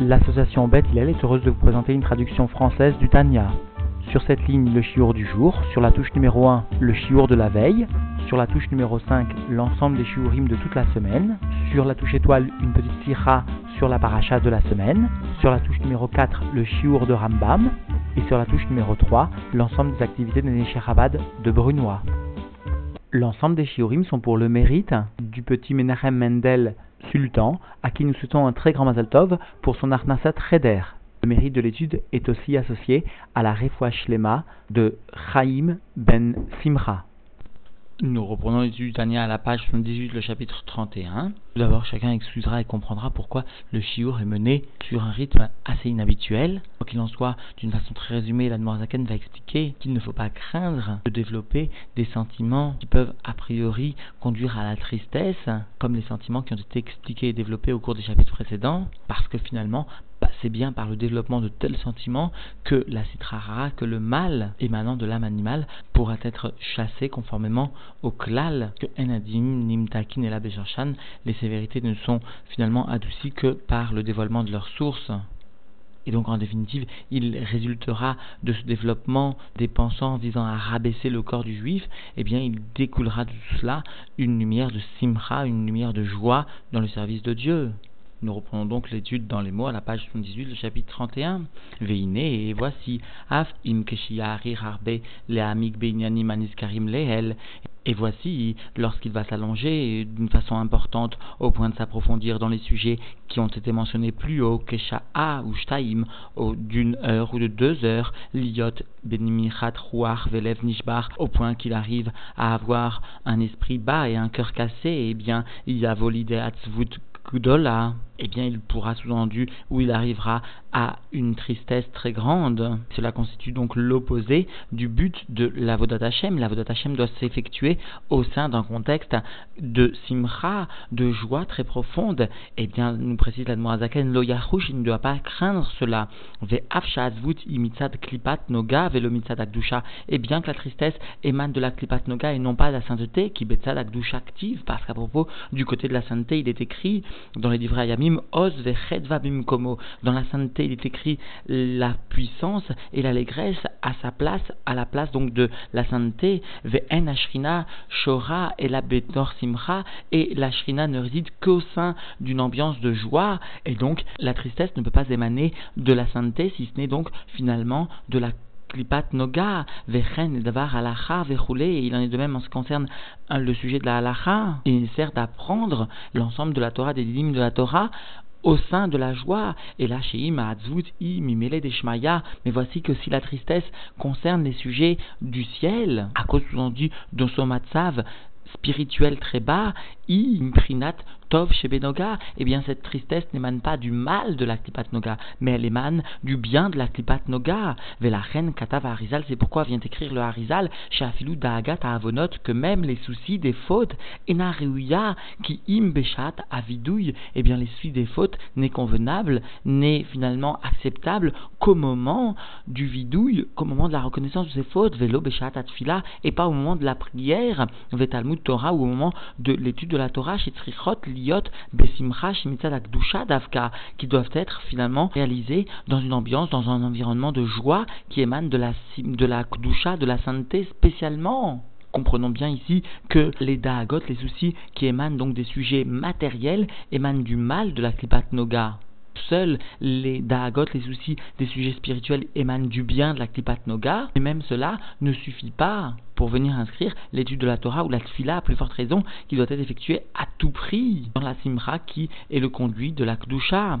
L'association Beth Hillel est heureuse de vous présenter une traduction française du Tanya. Sur cette ligne, le chiour du jour. Sur la touche numéro 1, le chiour de la veille. Sur la touche numéro 5, l'ensemble des shiurim de toute la semaine. Sur la touche étoile, une petite sira sur la paracha de la semaine. Sur la touche numéro 4, le chiour de Rambam. Et sur la touche numéro 3, l'ensemble des activités de Nesherabad de Brunois. L'ensemble des shiurim sont pour le mérite du petit Menachem Mendel sultan, à qui nous souhaitons un très grand Mazal Tov pour son Arnasat Reder. Le mérite de l'étude est aussi associé à la Refoua Shlema de Chaim ben Simcha. Nous reprenons l'étude Tania à la page 78, le chapitre 31. Tout d'abord, chacun excusera et comprendra pourquoi le shiur est mené sur un rythme assez inhabituel. Quoi qu'il en soit, d'une façon très résumée, la Zaken va expliquer qu'il ne faut pas craindre de développer des sentiments qui peuvent a priori conduire à la tristesse, comme les sentiments qui ont été expliqués et développés au cours des chapitres précédents, parce que finalement, c'est bien par le développement de tels sentiments que la citrara, que le mal émanant de l'âme animale pourra être chassé conformément au klal que Enadim, Nimtakin et la les sévérités ne sont finalement adoucies que par le dévoilement de leur source. Et donc, en définitive, il résultera de ce développement des pensants visant à rabaisser le corps du juif, eh bien, il découlera de tout cela une lumière de simra, une lumière de joie dans le service de Dieu. Nous reprenons donc l'étude dans les mots à la page 78, le chapitre 31. Veine, et voici, Af im harbe le lehel. Et voici, lorsqu'il va s'allonger d'une façon importante au point de s'approfondir dans les sujets qui ont été mentionnés plus haut, Kesha'a ou Shtaim, d'une heure ou de deux heures, Liot Benimichat Ruach Velev Nishbar, au point qu'il arrive à avoir un esprit bas et un cœur cassé, eh bien, il y a volide Atzvut Gdola eh bien il pourra sous-entendu ou il arrivera à une tristesse très grande. Cela constitue donc l'opposé du but de la Hashem. La Hashem doit s'effectuer au sein d'un contexte de simra, de joie très profonde. Eh bien, nous précise la Zaken, lo yahush, il ne doit pas craindre cela. Ve klipat noga Et bien que la tristesse émane de la klipat noga et non pas de la sainteté, qui betzad akdusha active, parce qu'à propos du côté de la sainteté, il est écrit dans les livres Ayami, dans la sainteté, il est écrit la puissance et l'allégresse à sa place, à la place donc de la sainteté. Ve'en ashrina et la betor simcha. Et la shrina ne réside qu'au sein d'une ambiance de joie. Et donc, la tristesse ne peut pas émaner de la sainteté, si ce n'est donc finalement de la klipat noga, vechen davar halacha et il en est de même en ce qui concerne hein, le sujet de la halacha. Il sert d'apprendre l'ensemble de la Torah, des lignes de la Torah, au sein de la joie. Et là. Mais voici que si la tristesse concerne les sujets du ciel, à cause sous-entendu de son matzav spirituel très bas, i imprinat Tov chez Benoga, eh bien cette tristesse n'émane pas du mal de la Klipat Noga, mais elle émane du bien de la Klipat Noga. reine Katav Harizal, c'est pourquoi vient écrire le Harizal chez Afilou Avonot que même les soucis des fautes, Enariouya, qui im Bechat Avidouille, eh bien les soucis des fautes n'est convenable, n'est finalement acceptable qu'au moment du vidouille, qu'au moment de la reconnaissance de ses fautes, Velo Bechat Atfila, et pas au moment de la prière, Vetalmud Torah, ou au moment de l'étude de la Torah, chez Tzrichot, besimcha davka, qui doivent être finalement réalisés dans une ambiance, dans un environnement de joie qui émane de la, de la kdusha, de la sainteté spécialement comprenons bien ici que les daagot, les soucis qui émanent donc des sujets matériels, émanent du mal de la klipat noga. Seuls les daagot, les soucis des sujets spirituels émanent du bien de la klipat noga, et même cela ne suffit pas pour venir inscrire l'étude de la Torah ou la tfila à plus forte raison qui doit être effectuée à tout prix dans la simra qui est le conduit de la kdusha.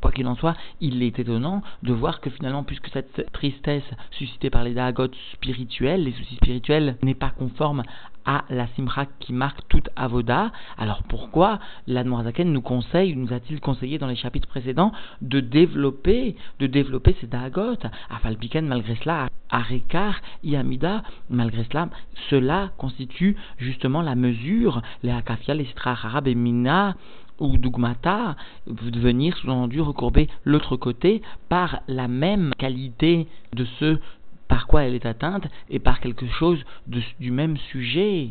Quoi qu'il en soit, il est étonnant de voir que finalement, puisque cette tristesse suscitée par les dagotes spirituels, les soucis spirituels, n'est pas conforme à la simra qui marque toute avoda, alors pourquoi l'Admorazaken nous conseille, nous a-t-il conseillé dans les chapitres précédents, de développer, de développer ces dagot À Falpiken, malgré cela, à Rekar, Yamida, malgré cela, cela constitue justement la mesure, les Akafia, les Sitra et Mina, ou Dugmata, venir sous-entendu recourber l'autre côté par la même qualité de ce par quoi elle est atteinte et par quelque chose du même sujet.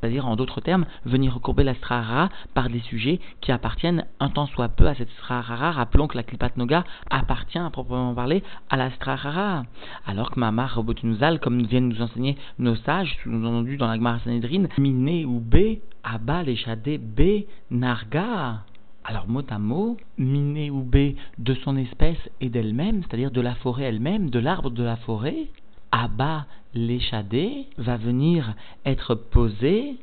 c'est-à-dire en d'autres termes, venir recourber la strahara par des sujets qui appartiennent un tant soit peu à cette strahara. Rappelons que la klipat noga appartient à proprement parler à la strahara. Alors que Mamar Robotunuzal, comme viennent nous enseigner nos sages, sous-entendu dans la Gemara Sanhedrin, miné ou b, abal et b, narga. Alors mot à mot, miné ou b de son espèce et d'elle-même, c'est-à-dire de la forêt elle-même, de l'arbre de la forêt, Abba l'échadé va venir être posé,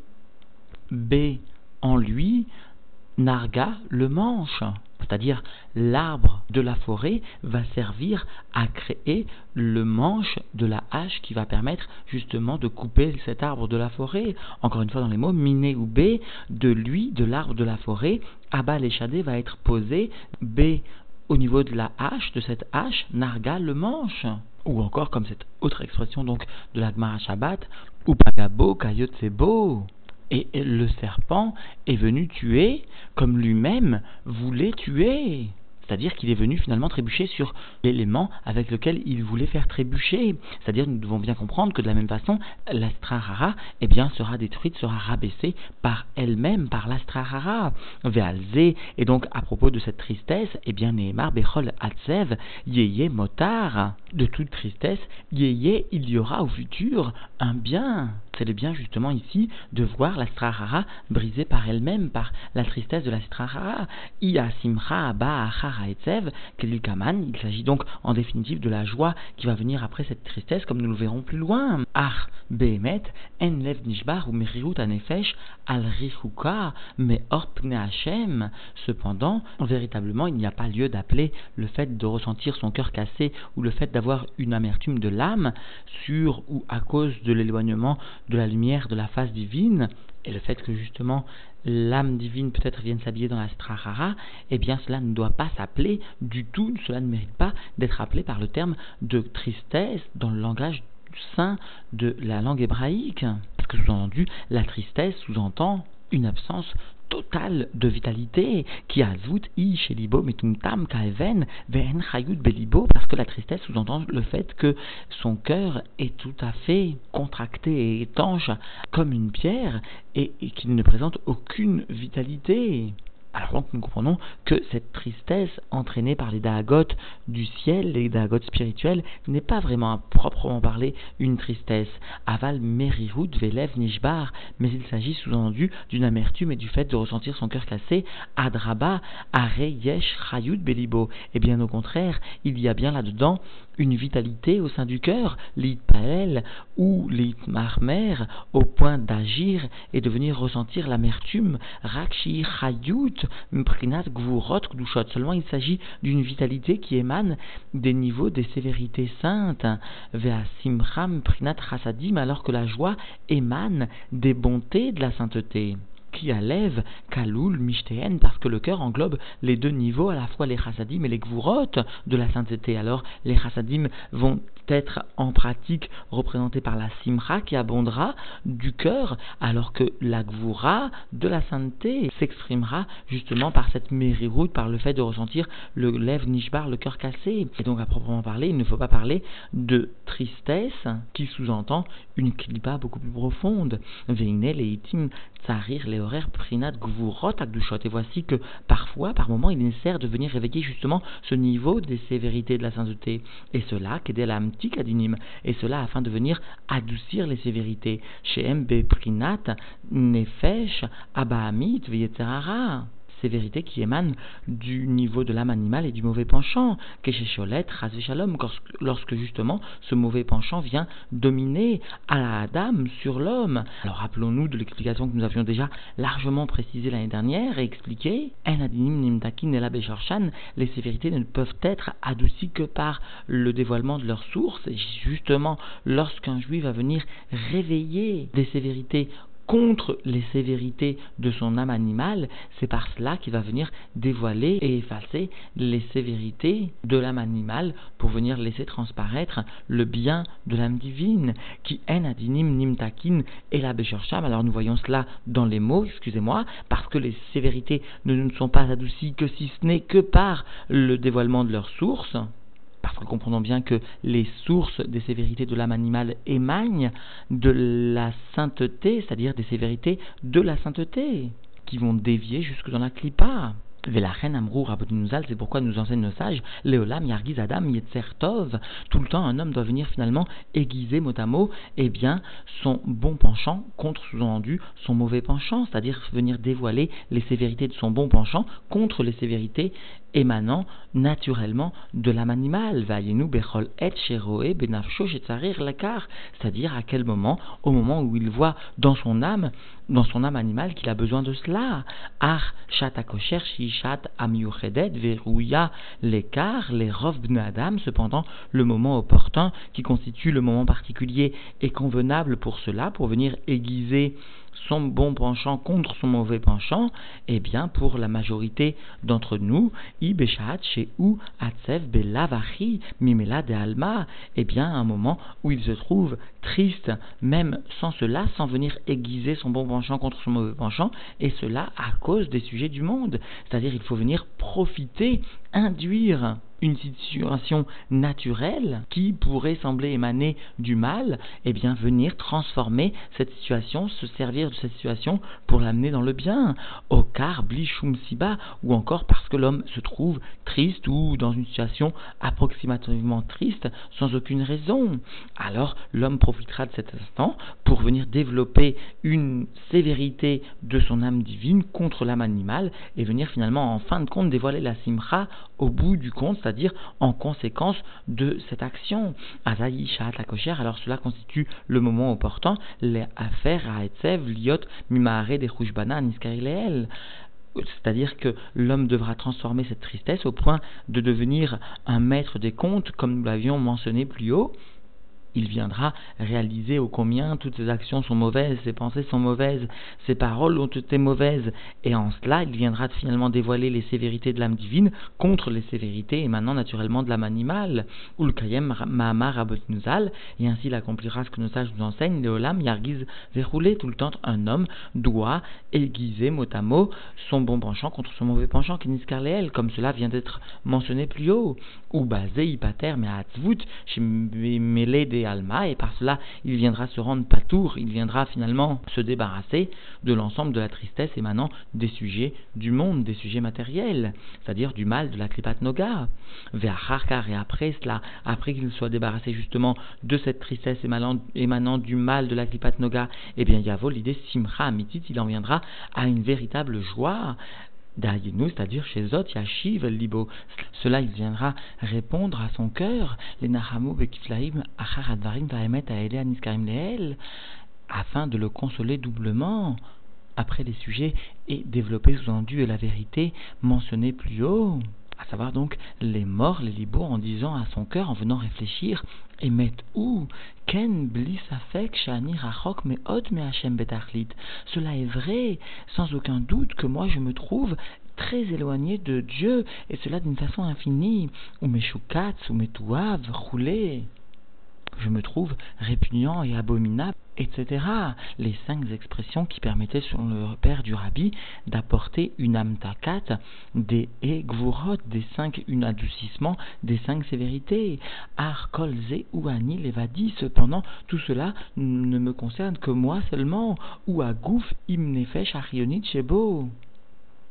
B en lui, Narga le manche. C'est-à-dire l'arbre de la forêt va servir à créer le manche de la hache qui va permettre justement de couper cet arbre de la forêt. Encore une fois dans les mots, miné ou B, de lui, de l'arbre de la forêt, Abba l'échadé va être posé, B au niveau de la hache, de cette hache, Narga le manche ou encore comme cette autre expression donc de la Gemara Shabbat, ou pagabo kayotsebo. Et le serpent est venu tuer comme lui-même voulait tuer. C'est-à-dire qu'il est venu finalement trébucher sur l'élément avec lequel il voulait faire trébucher. C'est-à-dire nous devons bien comprendre que de la même façon, l'astrahara eh bien, sera détruite, sera rabaissée par elle-même, par l'astrahara. Vealze, et donc à propos de cette tristesse, eh bien, Nehemar Bechol Atsev, Yeye Motar, de toute tristesse, Yeye, il y aura au futur un bien. C'est le bien justement ici de voir l'astrahara brisée par elle-même, par la tristesse de l'astrahara. Ia Simcha Abba il s'agit donc en définitive de la joie qui va venir après cette tristesse, comme nous le verrons plus loin. Ar behemet en lev nishbar ou merirut anefesh al Hashem. Cependant, véritablement, il n'y a pas lieu d'appeler le fait de ressentir son cœur cassé ou le fait d'avoir une amertume de l'âme sur ou à cause de l'éloignement de la lumière de la face divine et le fait que justement l'âme divine peut-être vienne s'habiller dans la strahara, eh bien cela ne doit pas s'appeler du tout, cela ne mérite pas d'être appelé par le terme de tristesse dans le langage saint de la langue hébraïque. Parce que sous-entendu, la tristesse sous-entend une absence totale de vitalité qui a zout i chez libo metumtam kaeven ven chayut belibo parce que la tristesse sous-entend le fait que son cœur est tout à fait contracté et étanche comme une pierre et qu'il ne présente aucune vitalité. Alors donc nous comprenons que cette tristesse entraînée par les dagotes du ciel, les dagotes spirituelles, n'est pas vraiment à proprement parler une tristesse. Aval merirut velev nishbar, mais il s'agit sous-entendu d'une amertume et du fait de ressentir son cœur cassé. Adraba are yesh chayut belibo. Et bien au contraire, il y a bien là-dedans une vitalité au sein du cœur, l'itpael ou l'itmarmer, au point d'agir et de venir ressentir l'amertume, rakshi chayut, mprinat gvurot kdushot. Seulement il s'agit d'une vitalité qui émane des niveaux des sévérités saintes, vea mprinat chasadim, alors que la joie émane des bontés de la sainteté qui lève Kaloul, Mishteen, parce que le cœur englobe les deux niveaux, à la fois les chassadim et les gvurot de la sainteté. Alors, les chassadim vont être en pratique représentés par la simra qui abondera du cœur, alors que la gvura de la sainteté s'exprimera justement par cette mériroute, par le fait de ressentir le lève nishbar, le cœur cassé. Et donc, à proprement parler, il ne faut pas parler de tristesse qui sous-entend une klipa beaucoup plus profonde. Veine, les tsarir, les horaires prinat gvurot akdushot. Et voici que parfois, par moment, il est nécessaire de venir réveiller justement ce niveau des sévérités de la sainteté. Et cela, qu'est adinim. Et cela afin de venir adoucir les sévérités. Chez MB prinat nefesh abahamit v'yetzerara sévérité qui émane du niveau de l'âme animale et du mauvais penchant, que chez Cholet, Shalom, lorsque justement ce mauvais penchant vient dominer à la dame sur l'homme. Alors rappelons-nous de l'explication que nous avions déjà largement précisée l'année dernière et expliquée, les sévérités ne peuvent être adoucies que par le dévoilement de leur source, et justement lorsqu'un juif va venir réveiller des sévérités contre les sévérités de son âme animale, c'est par cela qu'il va venir dévoiler et effacer les sévérités de l'âme animale pour venir laisser transparaître le bien de l'âme divine, qui en adinim nimtakin et la beshersham. Alors nous voyons cela dans les mots, excusez-moi, parce que les sévérités ne nous sont pas adoucies que si ce n'est que par le dévoilement de leur source parce que comprenons bien que les sources des sévérités de l'âme animale émanent de la sainteté, c'est-à-dire des sévérités de la sainteté, qui vont dévier jusque dans la clipa. Velachen Amrou Rabodinuzal, c'est pourquoi nous enseignent nos sages, Léolam Yargiz Adam Yetzertov, tout le temps un homme doit venir finalement aiguiser mot à mot, eh bien, son bon penchant contre sous-entendu son mauvais penchant, c'est-à-dire venir dévoiler les sévérités de son bon penchant contre les sévérités émanant naturellement de l'âme animale. bechol et C'est-à-dire à quel moment, au moment où il voit dans son âme, dans son âme animale qu'il a besoin de cela. Ar shatakosher shishat amiuchedet verouya l'écart, les adam. Cependant, le moment opportun qui constitue le moment particulier est convenable pour cela, pour venir aiguiser son bon penchant contre son mauvais penchant, eh bien, pour la majorité d'entre nous, ibeshat chez ou atsev belavachi mimela de alma, eh bien, un moment où il se trouve triste, même sans cela, sans venir aiguiser son bon penchant contre son mauvais penchant, et cela à cause des sujets du monde. C'est-à-dire, il faut venir profiter, induire une situation naturelle qui pourrait sembler émaner du mal, et eh bien venir transformer cette situation, se servir de cette situation pour l'amener dans le bien. Au car blichum siba, ou encore parce que l'homme se trouve triste ou dans une situation approximativement triste sans aucune raison. Alors l'homme profitera de cet instant pour venir développer une sévérité de son âme divine contre l'âme animale et venir finalement en fin de compte dévoiler la simra au bout du compte, c'est-à-dire en conséquence de cette action. Azaï Shahat alors cela constitue le moment opportun, les affaires à Etzev, Liot, Mimahare des Niskarileel. C'est-à-dire que l'homme devra transformer cette tristesse au point de devenir un maître des comptes, comme nous l'avions mentionné plus haut, il viendra réaliser au combien toutes ses actions sont mauvaises, ses pensées sont mauvaises, ses paroles ont été mauvaises, et en cela il viendra finalement dévoiler les sévérités de l'âme divine contre les sévérités émanant naturellement de l'âme animale, ou le kayem mahamar abotnuzal, et ainsi il accomplira ce que nos sages nous enseignent, Léolam yargiz verroulé tout le temps, un homme doit aiguiser mot à mot son bon penchant contre son mauvais penchant, kiniskarleel, comme cela vient d'être mentionné plus haut, ou basé hypater mais atzvut, chez des Et par cela il viendra se rendre patour, il viendra finalement se débarrasser de l'ensemble de la tristesse émanant des sujets du monde, des sujets matériels, c'est-à-dire du mal de la Kripat Noga. Harkar, et après cela, après qu'il soit débarrassé justement de cette tristesse émanant, du mal de la Kripat Noga, eh bien Yavo, l'idée Simcha Amitit, il en viendra à une véritable joie, c'est-à-dire chez Zot, Yashiv, Libo. Cela, il viendra répondre à son cœur, les Nahamu, Bekiflaim, Achar Advarim, Vaemet, Aele, Aniskarim, Leel, afin de le consoler doublement après les sujets et développer sous-entendu la vérité mentionnée plus haut à savoir donc les morts, les libos, en disant à son cœur, en venant réfléchir, et met où? Ken blis afek shani rachok me od me Hashem betachlit. Cela est vrai, sans aucun doute que moi je me trouve très éloigné de Dieu, et cela d'une façon infinie. Ou mes choukats, ou mes touaves, roulés je me trouve répugnant et abominable, etc. Les cinq expressions qui permettaient, sur le père du rabbi, d'apporter une amtakat des egvurot, des cinq une adoucissement, des cinq sévérités. Ar kolze ou ani levadi. Cependant, tout cela ne me concerne que moi seulement. Ou à gouf imnefesh arionit shebo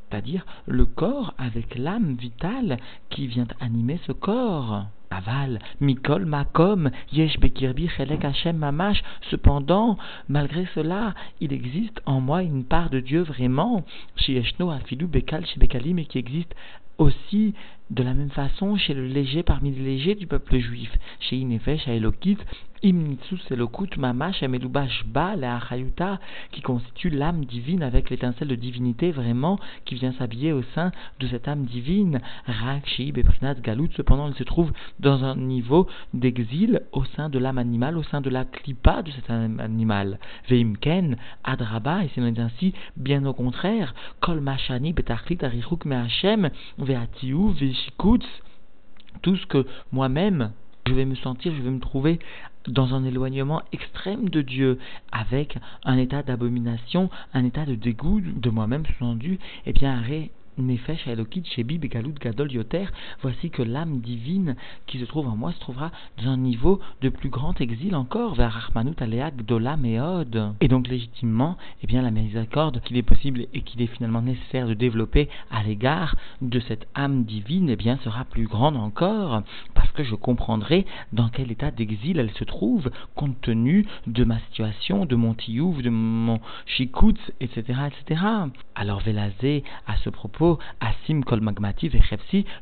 c'est-à-dire le corps avec l'âme vitale qui vient animer ce corps. Aval, Mikol, Makom, Yesh Bekirbi, Chelek Hashem Mamash. Cependant, malgré cela, il existe en moi une part de Dieu vraiment, chez Yeshno, Afilou, Bekal, chez et qui existe aussi de la même façon chez le léger parmi les légers du peuple juif, chez Inefesh, Elokit, Imnitsus Elokut Mamash Amelubash Ba, la Achayuta, qui constitue l'âme divine avec l'étincelle de divinité vraiment qui vient s'habiller au sein de cette âme divine. Rak, Shib et Galut, cependant, elle se trouve dans un niveau d'exil au sein de l'âme animale, au sein de la klipa de cet âme animal. Veimken, Adraba, et c'est ainsi, bien au contraire, Ve'atiu, Tout ce que moi-même, je vais me sentir, je vais me trouver dans un éloignement extrême de Dieu, avec un état d'abomination, un état de dégoût de moi-même sous-entendu, eh bien, Nefesh Elokit Shebi Begalut Gadol Yoter, voici que l'âme divine qui se trouve en moi se trouvera dans un niveau de plus grand exil encore, vers Rahmanut Aleak Dola Meod. Et donc légitimement, eh bien la miséricorde qu'il est possible et qu'il est finalement nécessaire de développer à l'égard de cette âme divine, eh bien sera plus grande encore, parce que je comprendrai dans quel état d'exil elle se trouve, compte tenu de ma situation, de mon tiouf, de mon chikoutz, etc., etc. Alors Velazé, à ce propos, Asim Kol Magmati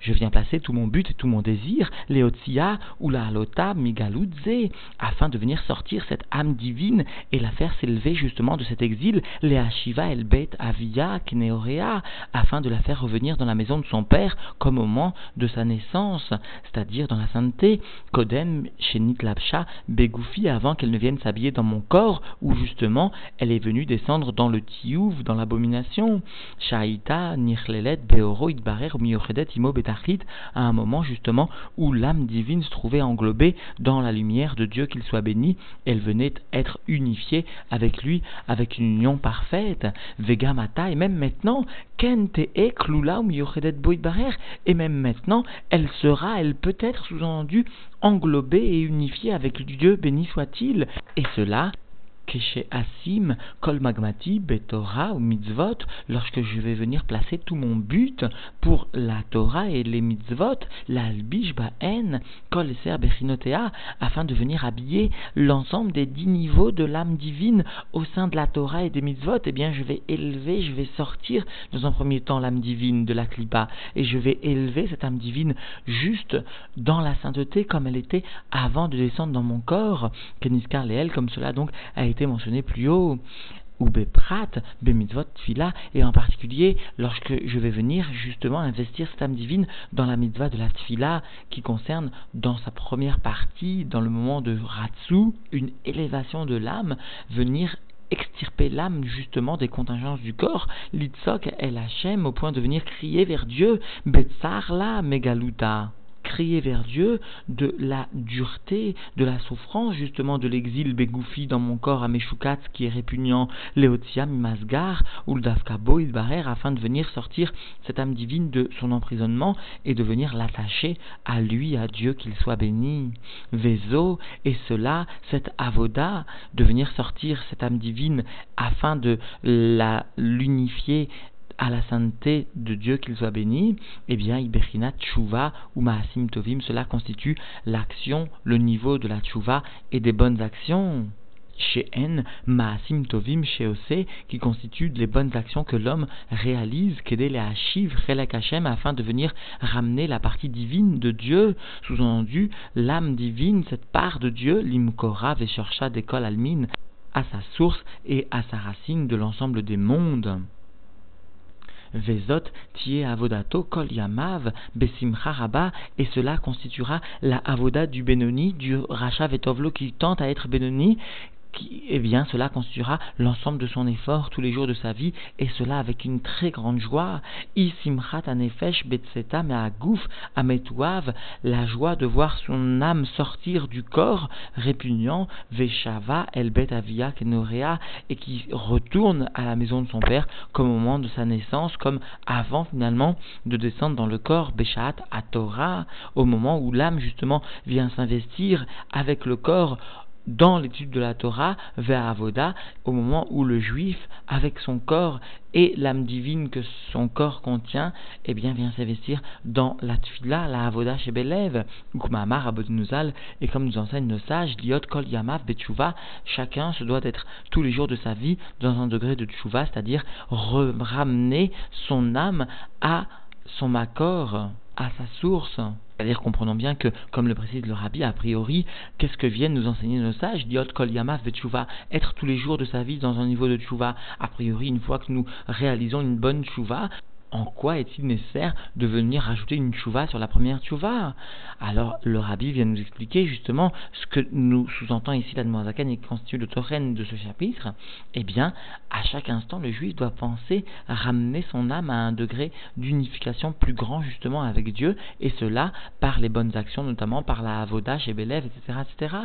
je viens placer tout mon but et tout mon désir, Leotsia ou la Migaludze, afin de venir sortir cette âme divine et la faire s'élever justement de cet exil, Lea Shiva El Bet Avia Kneorea, afin de la faire revenir dans la maison de son père comme au moment de sa naissance, c'est-à-dire dans la sainteté, Kodem Shenit Lapsha Begoufi, avant qu'elle ne vienne s'habiller dans mon corps, où justement elle est venue descendre dans le Tiouf, dans l'abomination. Shaita Nirlelet Beoro Idbarer Miochedet Imo Betachlit, à un moment justement où l'âme divine se trouvait englobée dans la lumière de Dieu qu'il soit béni, elle venait être unifiée avec lui, avec une union parfaite. Vegamata, et même maintenant, Kente et même maintenant, elle sera, elle peut être sous-entendue, englobée et unifiée avec Dieu, béni soit-il. Et cela, Asim, Kol Magmati, Betorah ou Mitzvot, lorsque je vais venir placer tout mon but pour la Torah et les Mitzvot, l'Albish Ba'en, Kol Eser Bechinotea, afin de venir habiller l'ensemble des dix niveaux de l'âme divine au sein de la Torah et des Mitzvot, eh bien je vais élever, je vais sortir dans un premier temps l'âme divine de la Klipa, et je vais élever cette âme divine juste dans la sainteté comme elle était avant de descendre dans mon corps, Keniskar Leel, comme cela donc a été mentionné plus haut, ou beprat, bemitzvot tfila, et en particulier lorsque je vais venir justement investir cette âme divine dans la mitzvah de la tfila qui concerne dans sa première partie, dans le moment de ratsu, une élévation de l'âme, venir extirper l'âme justement des contingences du corps, l'itzok el Hachem, au point de venir crier vers Dieu, betzar la megaluta crier vers Dieu de la dureté, de la souffrance, justement de l'exil Begoufi dans mon corps à Meshukat qui est répugnant, Léotiam Masgar ou Dafkabo afin de venir sortir cette âme divine de son emprisonnement et de venir l'attacher à lui, à Dieu, qu'il soit béni. Vezo, et cela, cette avoda, de venir sortir cette âme divine afin de la l'unifier à la sainteté de Dieu qu'il soit béni, eh bien, Iberina Tchouva ou Maasim Tovim, cela constitue l'action, le niveau de la Tchouva et des bonnes actions. Chez N, Maasim Tovim chez Ose, qui constituent les bonnes actions que l'homme réalise, qu'aider les Hashiv, Relek Hashem, afin de venir ramener la partie divine de Dieu, sous-entendu l'âme divine, cette part de Dieu, l'Imkora Veshorsha d'école Almin, à sa source et à sa racine de l'ensemble des mondes. Vezot tie avodato kol yamav besimcha et cela constituera la avoda du Benoni, du Racha Vetovlo qui tente à être Benoni, eh bien, cela constituera l'ensemble de son effort tous les jours de sa vie, et cela avec une très grande joie. Isimchat anefesh betseta me'agouf ametuav, la joie de voir son âme sortir du corps répugnant, veshava el avia kenorea, et qui retourne à la maison de son père comme au moment de sa naissance, comme avant finalement de descendre dans le corps, beshat atora, au moment où l'âme justement vient s'investir avec le corps dans l'étude de la Torah vers Avoda, au moment où le juif, avec son corps et l'âme divine que son corps contient, eh bien, vient s'investir dans la Tfila, la Avoda chez Belev, Gumamar Abodnuzal, et comme nous enseignent nos sages, Liot Kol Yamav Betchouva, chacun se doit être tous les jours de sa vie dans un degré de Tchouva, c'est-à-dire ramener son âme à son makor, à sa source. C'est-à-dire, comprenons bien que, comme le précise le rabbi, a priori, qu'est-ce que viennent nous enseigner nos sages? Diot kol yamav être tous les jours de sa vie dans un niveau de tchouva. A priori, une fois que nous réalisons une bonne tchouva, en quoi est-il nécessaire de venir rajouter une tchouva sur la première tchouva Alors le rabbi vient nous expliquer justement ce que nous sous-entend ici la Zaken et qui constitue le torrent de ce chapitre. Eh bien, à chaque instant, le juif doit penser ramener son âme à un degré d'unification plus grand justement avec Dieu, et cela par les bonnes actions, notamment par la avoda chez Belev, etc. etc.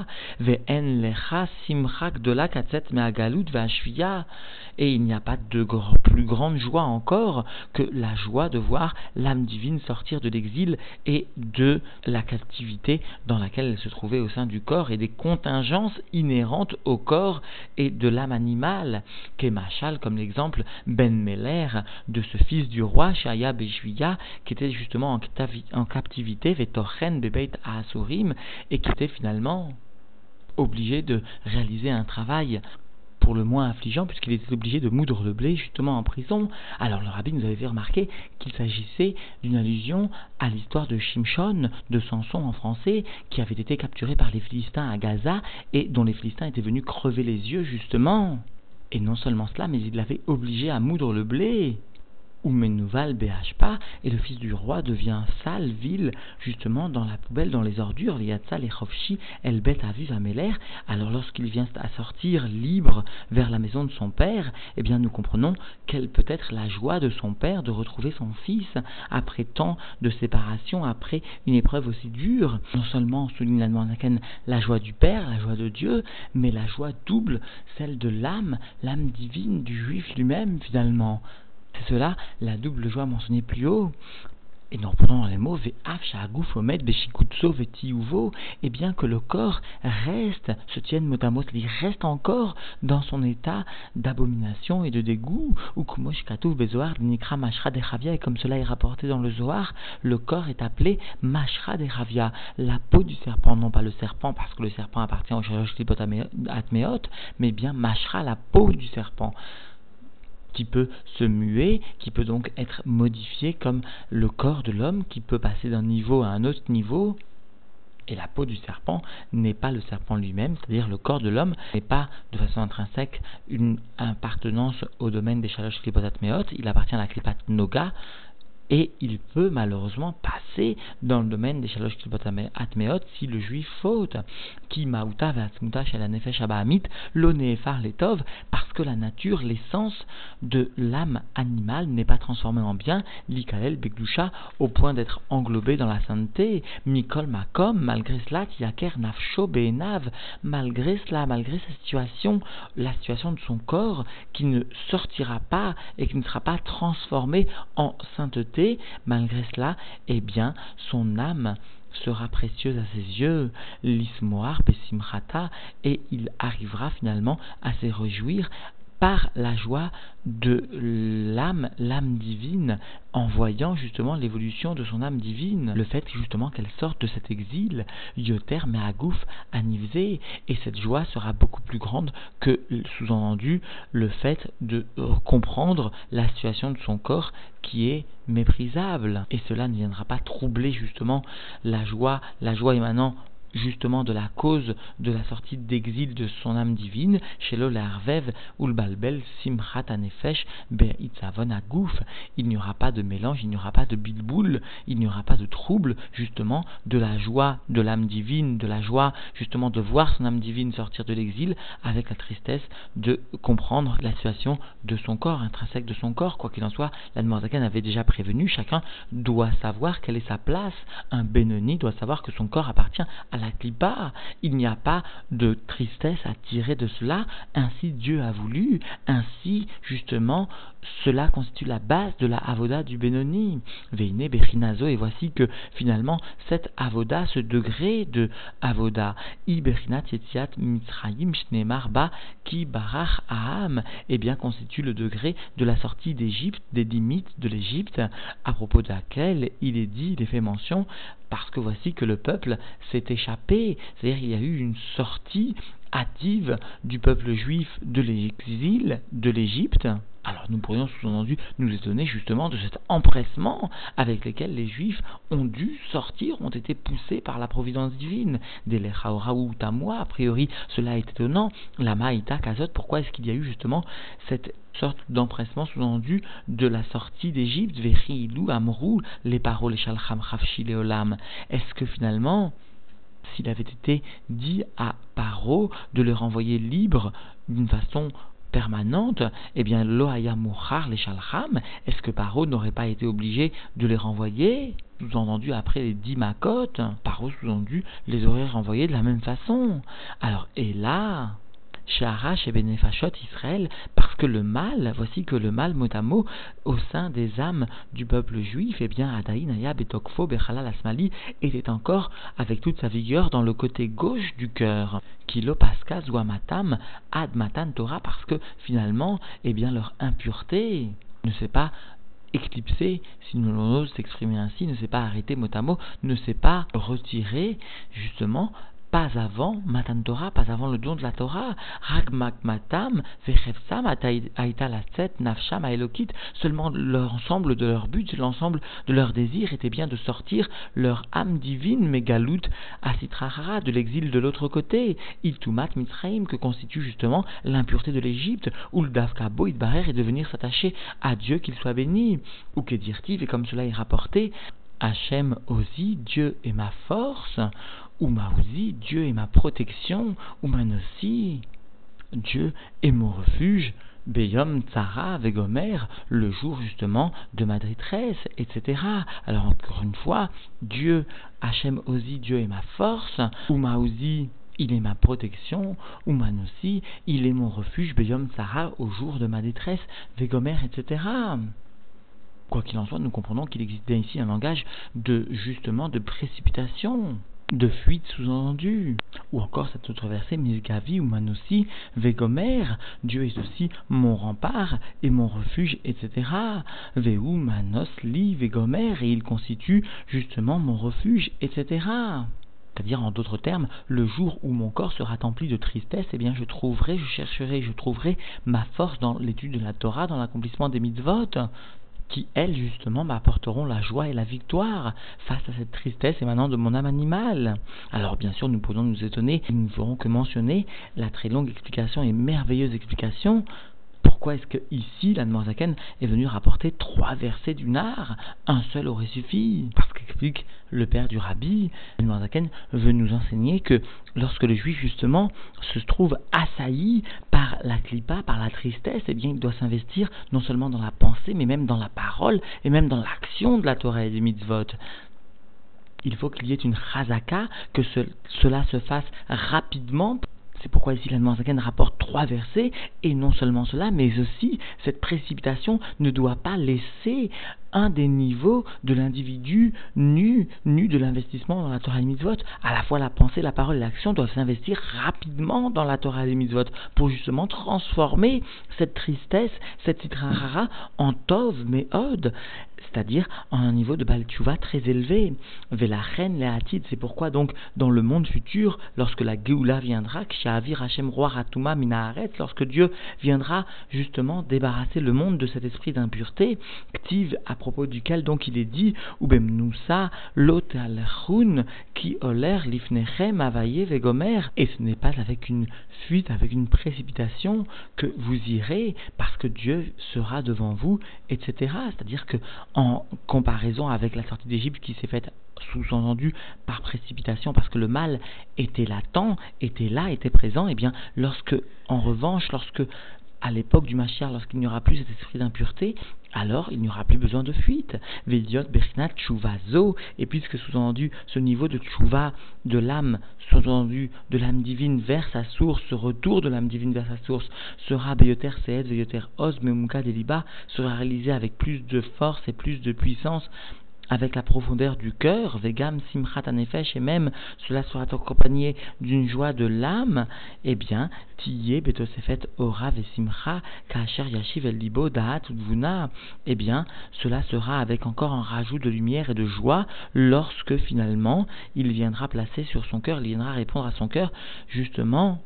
Et il n'y a pas de plus grande joie encore que la joie de voir l'âme divine sortir de l'exil et de la captivité dans laquelle elle se trouvait au sein du corps et des contingences inhérentes au corps et de l'âme animale, qu'est Machal comme l'exemple Ben Meler de ce fils du roi Shaya Bejuya qui était justement en, captivité, Bebeit Asurim et qui était finalement obligé de réaliser un travail pour le moins affligeant puisqu'il était obligé de moudre le blé justement en prison. Alors le rabbi nous avait fait remarquer qu'il s'agissait d'une allusion à l'histoire de Shimshon, de Samson en français, qui avait été capturé par les Philistins à Gaza et dont les Philistins étaient venus crever les yeux justement. Et non seulement cela, mais il l'avait obligé à moudre le blé. Oumenouval Behashpa, et le fils du roi devient sale, ville, justement dans la poubelle, dans les ordures, Liatzal et Aviv. Alors lorsqu'il vient à sortir libre vers la maison de son père, eh bien nous comprenons quelle peut être la joie de son père de retrouver son fils après tant de séparation, après une épreuve aussi dure. Non seulement souligne la la joie du père, la joie de Dieu, mais la joie double, celle de l'âme, l'âme divine du juif lui-même finalement. C'est cela la double joie mentionnée plus haut. Et nous reprenons les mots et bien que le corps reste, se tienne mot reste encore dans son état d'abomination et de dégoût, ou nikra mashra et comme cela est rapporté dans le Zohar, le corps est appelé mashra ravia, la peau du serpent, non pas le serpent parce que le serpent appartient au atmeot, mais bien mashra, la peau du serpent qui peut se muer, qui peut donc être modifié comme le corps de l'homme qui peut passer d'un niveau à un autre niveau. Et la peau du serpent n'est pas le serpent lui-même, c'est-à-dire le corps de l'homme n'est pas de façon intrinsèque une appartenance au domaine des chaloches meot, il appartient à la klipat noga, et il peut malheureusement passer dans le domaine des shalosh atmeot si le juif faute, qui mauta ve'atzmuta shel nefesh abahamit lo letov, parce que la nature, l'essence de l'âme animale n'est pas transformée en bien, l'ikalel begdusha, au point d'être englobé dans la sainteté, mikol makom, malgré cela, tiaker nafsho be'enav, malgré cela, malgré sa situation, la situation de son corps, qui ne sortira pas et qui ne sera pas transformé en sainteté, malgré cela, eh bien, son âme sera précieuse à ses yeux, l'ismoar pesimrata, et il arrivera finalement à se réjouir par la joie de l'âme, l'âme divine, en voyant justement l'évolution de son âme divine, le fait justement qu'elle sorte de cet exil, yoter meagouf anivzé, et cette joie sera beaucoup plus grande que, sous-entendu, le fait de comprendre la situation de son corps qui est méprisable, et cela ne viendra pas troubler justement la joie, la joie émanant justement de la cause de la sortie d'exil de son âme divine, chez l'Olarvev ou le Balbel, Simchat Anefesh, Agouf. Il n'y aura pas de mélange, il n'y aura pas de bilboul, il n'y aura pas de trouble, justement, de la joie de l'âme divine, de la joie, justement, de voir son âme divine sortir de l'exil, avec la tristesse de comprendre la situation de son corps, intrinsèque de son corps. Quoi qu'il en soit, la avait déjà prévenu, chacun doit savoir quelle est sa place. Un Benoni doit savoir que son corps appartient à. Il n'y a pas de tristesse à tirer de cela. Ainsi Dieu a voulu. Ainsi, justement, cela constitue la base de la avoda du Benoni. Veine Bechinazo, et voici que finalement, cette avoda, ce degré de avoda, I Bechinat Yetiat Mitzrayim Shneemar Ba Ki Barach Aham, eh bien, constitue le degré de la sortie d'Égypte, des limites de l'Égypte, à propos de laquelle il est dit, il est fait mention, parce que voici que le peuple s'est échappé, c'est-à-dire il y a eu une sortie hâtive du peuple juif de l'exil de l'Égypte. Nous pourrions sous-entendu nous étonner justement de cet empressement avec lequel les Juifs ont dû sortir, ont été poussés par la providence divine. Des ou Tamoa, a priori cela est étonnant. La Maïta Kazot, pourquoi est-ce qu'il y a eu justement cette sorte d'empressement sous-entendu de la sortie d'Égypte, Ilou, Amrou, les paroles Shalcham Chafshi Leolam Est-ce que finalement s'il avait été dit à Paro de le renvoyer libre d'une façon permanente, eh bien, Loaya Mouchar, les Shalcham, est-ce que Paro n'aurait pas été obligé de les renvoyer Sous-entendu, après les dix macotes, Paro, sous-entendu, les aurait renvoyés de la même façon. Alors, et là, et Benefashot Israël, parce que le mal, voici que le mal, mot à mot, au sein des âmes du peuple juif, eh bien, Adaïn, Ayab, Betokfo, Bechalal, Asmali, était encore avec toute sa vigueur dans le côté gauche du cœur. Kilo Pascal, Matam, Ad Matan Torah, parce que finalement, eh bien, leur impureté ne s'est pas éclipsée, si nous ose s'exprimer ainsi, ne s'est pas arrêté mot à mot, ne s'est pas retiré justement pas avant Matan Torah, pas avant le don de la Torah. Aïta Nafsham. Seulement l'ensemble de leur but, l'ensemble de leur désir était bien de sortir leur âme divine, Megalout, Asitrahara, de l'exil de l'autre côté. Iltumat Mitzraim, que constitue justement l'impureté de l'Égypte, ou le Davkabo Idbarer, et de venir s'attacher à Dieu qu'il soit béni. Ou que dire-t-il, et comme cela est rapporté, Hachem Ozi, Dieu est ma force, Oumaouzi, Dieu est ma protection, Oumanossi, Dieu est mon refuge, Beyom Tzara Vegomer, le jour justement de ma détresse, etc. Alors encore une fois, Dieu, Hachem Ozi, Dieu est ma force, Oumaouzi, il est ma protection, Oumanossi, il est mon refuge, Beyom Tzara, au jour de ma détresse, Vegomer, etc. Quoi qu'il en soit, nous comprenons qu'il existe ici un langage de justement de précipitation de fuite sous-entendue. Ou encore cet autre verset, Misgavi ou Manossi, Vegomer, Dieu est aussi mon rempart et mon refuge, etc. Veu Manos li Vegomer, et il constitue justement mon refuge, etc. C'est-à-dire, en d'autres termes, le jour où mon corps sera empli de tristesse, eh bien, je trouverai, je chercherai, je trouverai ma force dans l'étude de la Torah, dans l'accomplissement des mitzvot qui, elles, justement, m'apporteront la joie et la victoire face à cette tristesse émanant de mon âme animale. Alors, bien sûr, nous pourrons nous étonner, nous ne ferons que mentionner la très longue explication et merveilleuse explication pourquoi est-ce que ici l'Anne est venu rapporter trois versets du Nar Un seul aurait suffi. Parce qu'explique le père du rabbi, l'Anne veut nous enseigner que lorsque le juif justement se trouve assailli par la clipa, par la tristesse, eh bien il doit s'investir non seulement dans la pensée, mais même dans la parole et même dans l'action de la Torah et des mitzvot il faut qu'il y ait une chazaka, que cela se fasse rapidement c'est pourquoi ici la Zaken rapporte trois versets, et non seulement cela, mais aussi cette précipitation ne doit pas laisser un des niveaux de l'individu nu, nu de l'investissement dans la Torah et Mitzvot. À la fois la pensée, la parole et l'action doivent s'investir rapidement dans la Torah et Mitzvot pour justement transformer cette tristesse, cette citrara en Tov, Meod, c'est-à-dire en un niveau de Baltuva très élevé. Velachen, Lehatid, c'est pourquoi donc dans le monde futur, lorsque la Geoula viendra, Kshavir Hashem Roi Ratuma Minaharet, lorsque Dieu viendra justement débarrasser le monde de cet esprit d'impureté, Ktiv propos duquel donc il est dit Ubemnusa lotalchun qui oler lifnechem avaye vegomer et ce n'est pas avec une fuite, avec une précipitation que vous irez parce que Dieu sera devant vous, etc. C'est-à-dire que en comparaison avec la sortie d'Égypte qui s'est faite sous-entendu par précipitation parce que le mal était latent, était là, était présent, et eh bien lorsque, en revanche, lorsque à l'époque du Mashiach, lorsqu'il n'y aura plus cet esprit d'impureté, alors il n'y aura plus besoin de fuite. Vediot Berinat Zo, et puisque sous-entendu ce niveau de Tchouva de l'âme, sous-entendu de l'âme divine vers sa source, ce retour de l'âme divine vers sa source, sera Beyoter Seed, Beyoter Oz, Deliba, sera réalisé avec plus de force et plus de puissance avec la profondeur du cœur, vegam simchat anefesh, et même cela sera accompagné d'une joie de l'âme, eh bien, tiye betosefet ora kacher yashiv eh bien, cela sera avec encore un rajout de lumière et de joie lorsque finalement il viendra placer sur son cœur, il viendra répondre à son cœur, justement,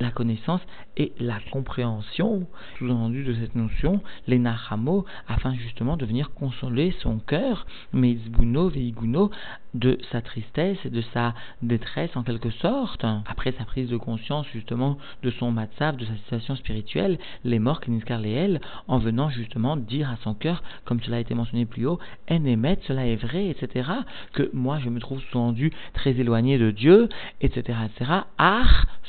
la connaissance et la compréhension, sous-entendu de cette notion, les nachamo, afin justement de venir consoler son cœur, meizbuno veiguno, de sa tristesse et de sa détresse en quelque sorte, après sa prise de conscience justement de son matzav, de sa situation spirituelle, les morts Leel, en venant justement dire à son cœur, comme cela a été mentionné plus haut, en émet, cela est vrai, etc., que moi je me trouve sous-entendu très éloigné de Dieu, etc., etc., ah,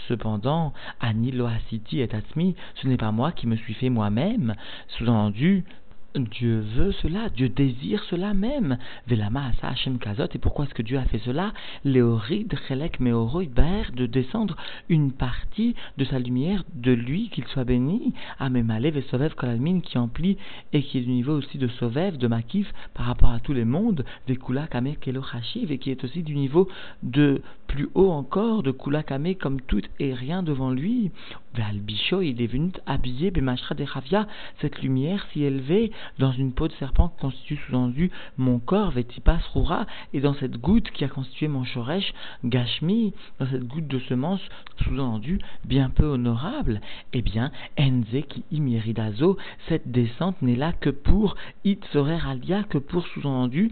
cependant, Anilo Asiti et Atmi, ce n'est pas moi qui me suis fait moi-même, sous-entendu, Dieu veut cela, Dieu désire cela même. Velama asa Hashem kazot. Et pourquoi est-ce que Dieu a fait cela? Léorid, chelek, meoroid, de descendre une partie de sa lumière, de lui, qu'il soit béni. Amemalev et Sovev Kolalmin qui emplit et qui est du niveau aussi de Sovev, de Makif, par rapport à tous les mondes, des Kula Kame et qui est aussi du niveau de plus haut encore, de Kula Kame comme tout et rien devant lui. Valbicho, il est venu habiller Bemashra de Ravia, cette lumière si élevée, dans une peau de serpent qui constitue sous-entendu mon corps, Vetipas Rura, et dans cette goutte qui a constitué mon Shoresh, Gashmi, dans cette goutte de semence, sous-entendu bien peu honorable, eh bien, Enze qui imiridazo, cette descente n'est là que pour Itzorer Alia, que pour sous-entendu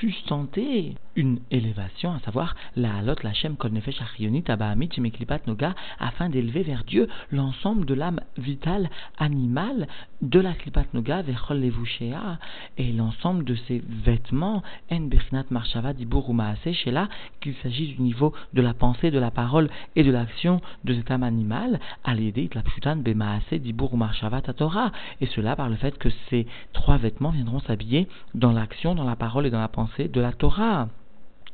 sustenter une élévation, à savoir la halot, la shem, kol nefesh abahamit, noga, afin d'élever vers Dieu l'ensemble de l'âme vitale animale de la klipat noga, vechol levushea, et l'ensemble de ses vêtements, en birchinat marshava, dibur chez là, qu'il s'agit du niveau de la pensée, de la parole et de l'action de cette âme animale, à l'aider, la pshutan, bemaase, dibur marshava, tatora, et cela par le fait que ces trois vêtements viendront s'habiller dans l'action, dans la parole et dans la pensée de la Torah.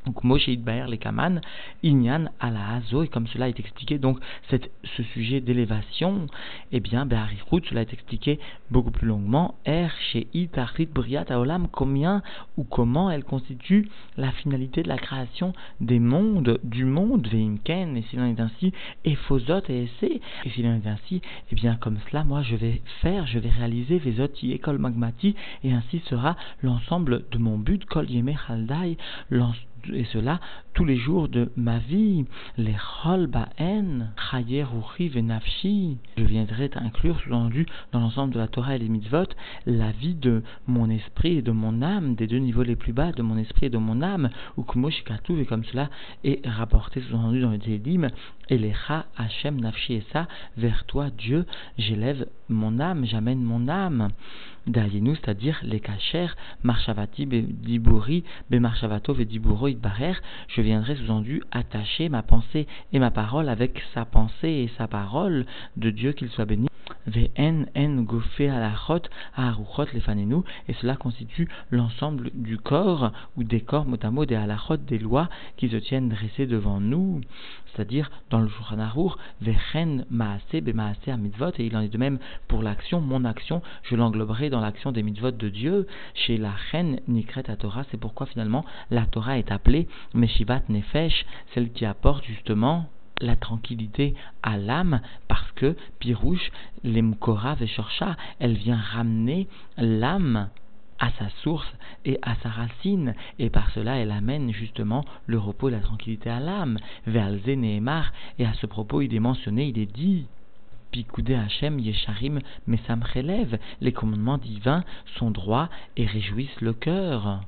Donc Moshe Idbaer les Kaman, Inyan ala Azo, et comme cela est expliqué, donc ce sujet d'élévation, eh bien, Be'arikut, cela est expliqué beaucoup plus longuement, Er Sheit Achrit Briat Aolam, combien ou comment elle constitue la finalité de la création des mondes, du monde, Veimken, et s'il en est ainsi, et Fosot et Essé, et s'il en est ainsi, eh bien, comme cela, moi je vais faire, je vais réaliser Vezot Ekol Magmati, et ainsi sera l'ensemble de mon but, Kol Yemer Haldai, l'ensemble et cela tous les jours de ma vie. Les cholbaen, chayer venafshi. Je viendrai inclure, sous-entendu, dans l'ensemble de la Torah et les mitzvot, la vie de mon esprit et de mon âme, des deux niveaux les plus bas de mon esprit et de mon âme, ou kumoshikatu, et comme cela est rapporté, sous-entendu, dans le Télim, Elecha Hashem nafshi vers toi, Dieu, j'élève mon âme, j'amène mon âme. Dayenu, c'est-à-dire les kacher, marchavati, diburi, bemarchavato, vediburo, barer, je viendrai sous-entendu attacher ma pensée et ma parole avec sa pensée et sa parole de Dieu qu'il soit béni. Vn en gofé à la chot, à les fanenu, et cela constitue l'ensemble du corps ou des corps mot des halachot, des lois qui se tiennent dressées devant nous, c'est-à-dire dans le Shulchan Aruch, vechen maase be maase a mitzvot, et il en est de même pour l'action, mon action, je l'engloberai dans l'action des mitzvot de Dieu, chez la reine Nikret Torah, c'est pourquoi finalement la Torah est appelée Meshivat Nefesh, celle qui apporte justement la tranquillité à l'âme parce que Pirouche, l'Emkora Veshorcha, elle vient ramener l'âme à sa source et à sa racine, et par cela elle amène justement le repos la tranquillité à l'âme. Ve'alze Nehemar, et à ce propos il est mentionné, il est dit. Picoudé Hachem Yesharim Mesam les commandements divins sont droits et réjouissent le cœur.